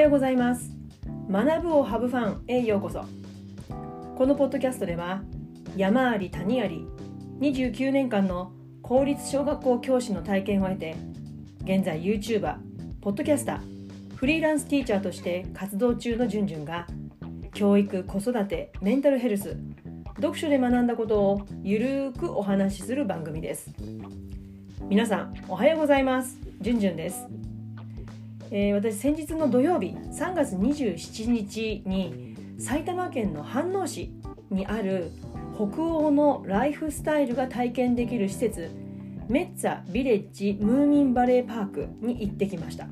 ようございます。学ぶをハブファンへようこそ。このポッドキャストでは山あり谷あり29年間の公立小学校教師の体験を得て現在 YouTuber、ポッドキャスター、フリーランスティーチャーとして活動中のじゅんじゅんが教育、子育て、メンタルヘルス読書で学んだことをゆるーくお話しする番組です。皆さんおはようございます。じゅんじゅんです。えー、私先日の土曜日3月27日に埼玉県の飯能市にある北欧のライフスタイルが体験できる施設メッツァビレッジムーミンバレーパークに行ってきました、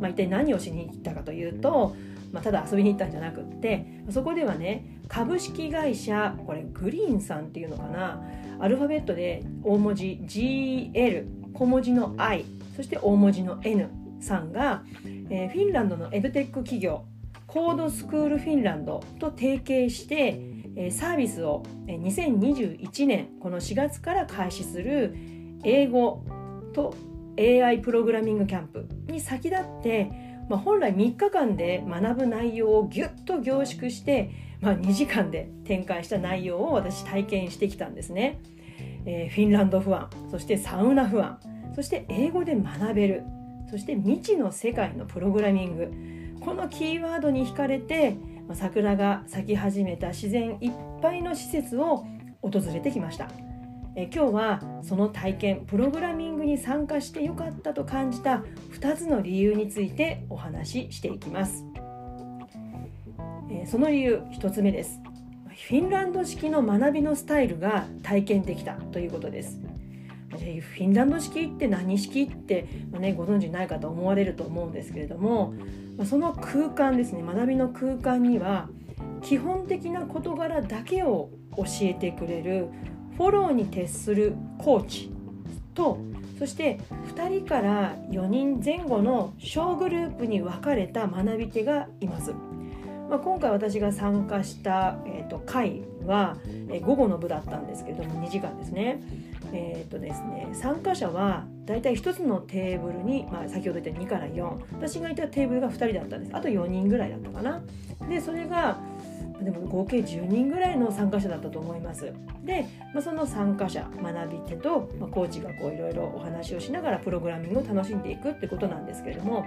まあ、一体何をしに行ったかというと、まあ、ただ遊びに行ったんじゃなくってそこではね株式会社これグリーンさんっていうのかなアルファベットで大文字 GL 小文字の I そして大文字の N さんが、えー、フィンランドのエブテック企業コードスクールフィンランドと提携して、えー、サービスを2021年この4月から開始する英語と AI プログラミングキャンプに先立って、まあ、本来3日間で学ぶ内容をぎゅっと凝縮して、まあ、2時間で展開した内容を私体験してきたんですね。えー、フィンランド不安そしてサウナ不安そして英語で学べるそして未知の世界のプログラミング。このキーワードに惹かれて桜が咲き始めた自然いっぱいの施設を訪れてきました。え今日はその体験プログラミングに参加してよかったと感じた2つの理由についてお話ししていきます。えその理由1つ目です。フィンランド式の学びのスタイルが体験できたということです。フィンランド式って何式って、まあね、ご存知ないかと思われると思うんですけれども、まあ、その空間ですね学びの空間には基本的な事柄だけを教えてくれるフォローに徹するコーチとそして2人から4人前後の小グループに分かれた学び手がいます。まあ、今回私が参加した、えーと、会は、えー、午後の部だったんですけれども2時間ですね。えーとですね、参加者はだいたい1つのテーブルに、まあ、先ほど言った2から4私がいたテーブルが2人だったんです。あと4人ぐらいだったかな。でそれがでも合計10人ぐらいの参加者だったと思います。で、まあ、その参加者学び手と、まあ、コーチがこういろいろお話をしながらプログラミングを楽しんでいくってことなんですけれども、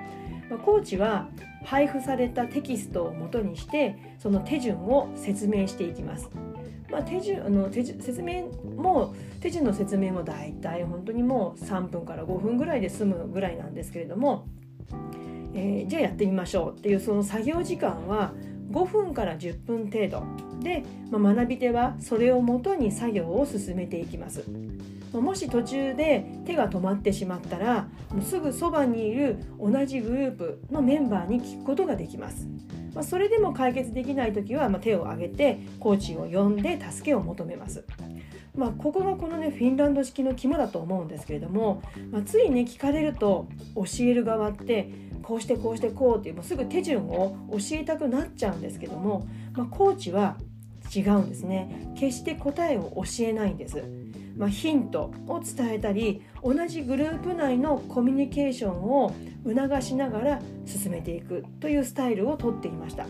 まあ、コーチは配布されたテキストをもとにしてその手順を説明していきます。まあ、手順あの手説明も手順の説明も大体本当にもう3分から5分ぐらいで済むぐらいなんですけれども、えー、じゃあやってみましょうっていうその作業時間は5分から10分程度で、まあ、学び手はそれをもとに作業を進めていきます。もし途中で手が止まってしまったらもうすぐそばにいる同じグループのメンバーに聞くことができます。まあ、それでも解決できない時は、まあ、手を挙げてコーチを呼んで助けを求めます。まあ、ここがこのねフィンランド式の肝だと思うんですけれども、まあ、ついね聞かれると教える側ってこうしてこうしてこうっていうもうすぐ手順を教えたくなっちゃうんですけども、まあ、コーチは違うんですね決して答えを教えないんです、まあ、ヒントを伝えたり同じグループ内のコミュニケーションを促しながら進めていくというスタイルをとっていました、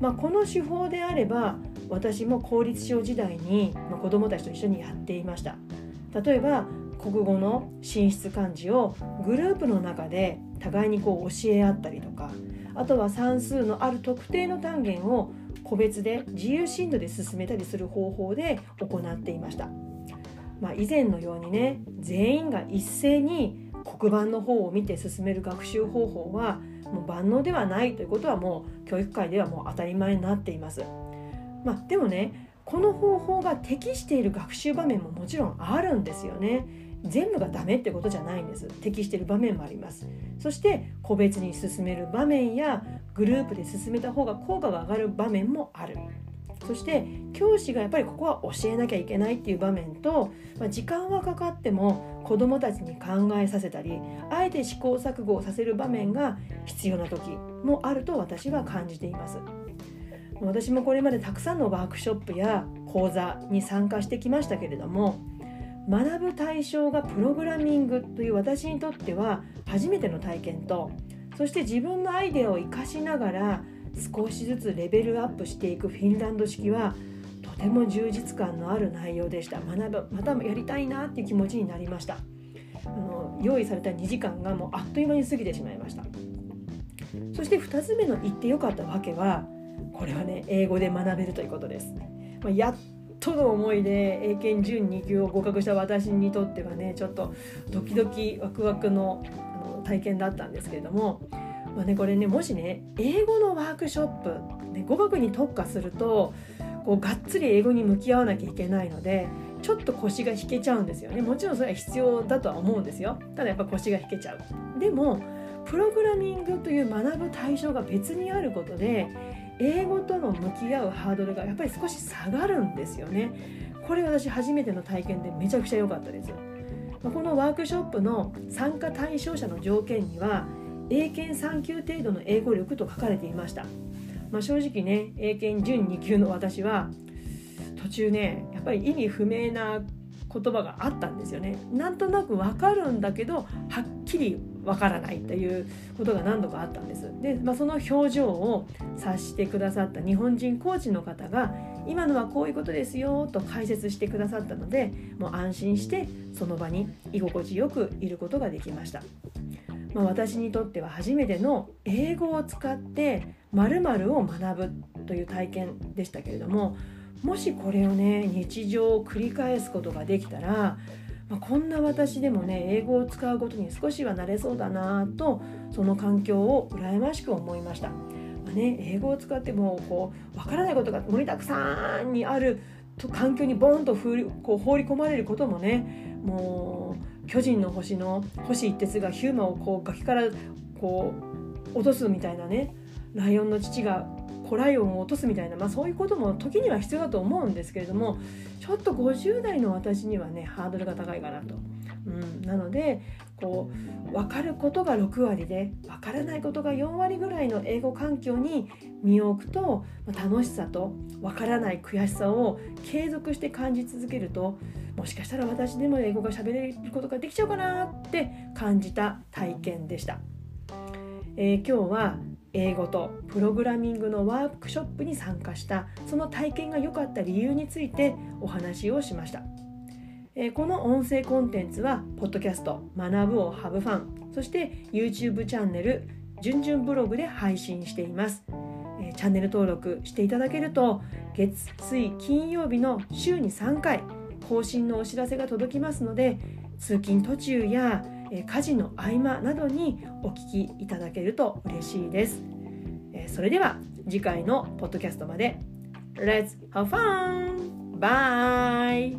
まあ、この手法であれば私も公立小時代に子どもたちと一緒にやっていました。例えば国語の進出漢字をグループの中で互いにこう教え合ったりとかあとは算数のある特定の単元を個別で自由進度で進めたりする方法で行っていました、まあ、以前のようにね全員が一斉に黒板の方を見て進める学習方法はもう万能ではないということはもう教育界ではもう当たり前になっています。まあ、でもねこの方法が適している学習場面ももちろんあるんですよね。全部がダメってことじゃないんです適している場面もありますそして個別に進める場面やグループで進めた方が効果が上がる場面もあるそして教師がやっぱりここは教えなきゃいけないっていう場面と、まあ、時間はかかっても子どもたちに考えさせたりあえて試行錯誤をさせる場面が必要な時もあると私は感じています。私もこれまでたくさんのワークショップや講座に参加してきましたけれども学ぶ対象がプログラミングという私にとっては初めての体験とそして自分のアイデアを生かしながら少しずつレベルアップしていくフィンランド式はとても充実感のある内容でした。学ぶまたやりたいなっていう気持ちになりました。あの用意された2時間がもうあっという間に過ぎてしまいました。そして2つ目の言ってよかったわけはこれはね英語で学べるということです、まあ、やっとの思いで英検準2級を合格した私にとってはねちょっとドキドキワクワクのあの体験だったんですけれどもまあね、これねもしね英語のワークショップ、ね、語学に特化するとこうがっつり英語に向き合わなきゃいけないのでちょっと腰が引けちゃうんですよね。もちろんそれは必要だとは思うんですよ。ただやっぱ腰が引けちゃう。でもプログラミングという学ぶ対象が別にあることで英語との向き合うハードルがやっぱり少し下がるんですよね。これ私初めての体験でめちゃくちゃ良かったですこのワークショップの参加対象者の条件には英検3級程度の英語力と書かれていました、まあ、正直ね英検準2級の私は途中ねやっぱり意味不明な言葉があったんですよね。なんとなくわかるんだけどはっきりわからないっていうことが何度かあったんです。で、まあ、その表情を察してくださった日本人コーチの方が今のはこういうことですよと解説してくださったのでもう安心してその場に居心地よくいることができました。まあ、私にとっては初めての英語を使って〇〇を学ぶという体験でしたけれどももしこれをね日常を繰り返すことができたら、まあ、こんな私でもね英語を使うことに少しはなれそうだなとその環境を羨ましく思いました。まあね、英語を使ってもこう分からないことが盛りだくさんにある環境にボンとこう放り込まれることもねもう巨人の星の星一徹がヒューマをこう崖からこう落とすみたいなねライオンの父が子ライオンを落とすみたいな、まあ、そういうことも時には必要だと思うんですけれどもちょっと50代の私にはねハードルが高いかなと。うん、なのでこう分かることが6割で分からないことが4割ぐらいの英語環境に身を置くと楽しさと分からない悔しさを継続して感じ続けるともしかしたら私でも英語が喋れることができちゃうかなって感じた体験でした、えー、今日は英語とプログラミングのワークショップに参加したその体験が良かった理由についてお話をしました、えー、この音声コンテンツはポッドキャスト学ぶをハブファンそして YouTube チャンネルじゅんじゅんブログで配信しています。チャンネル登録していただけると月水金曜日の週に3回更新のお知らせが届きますので通勤途中や家事の合間などにお聞きいただけると嬉しいですそれでは次回のポッドキャストまで Let's have fun! Bye!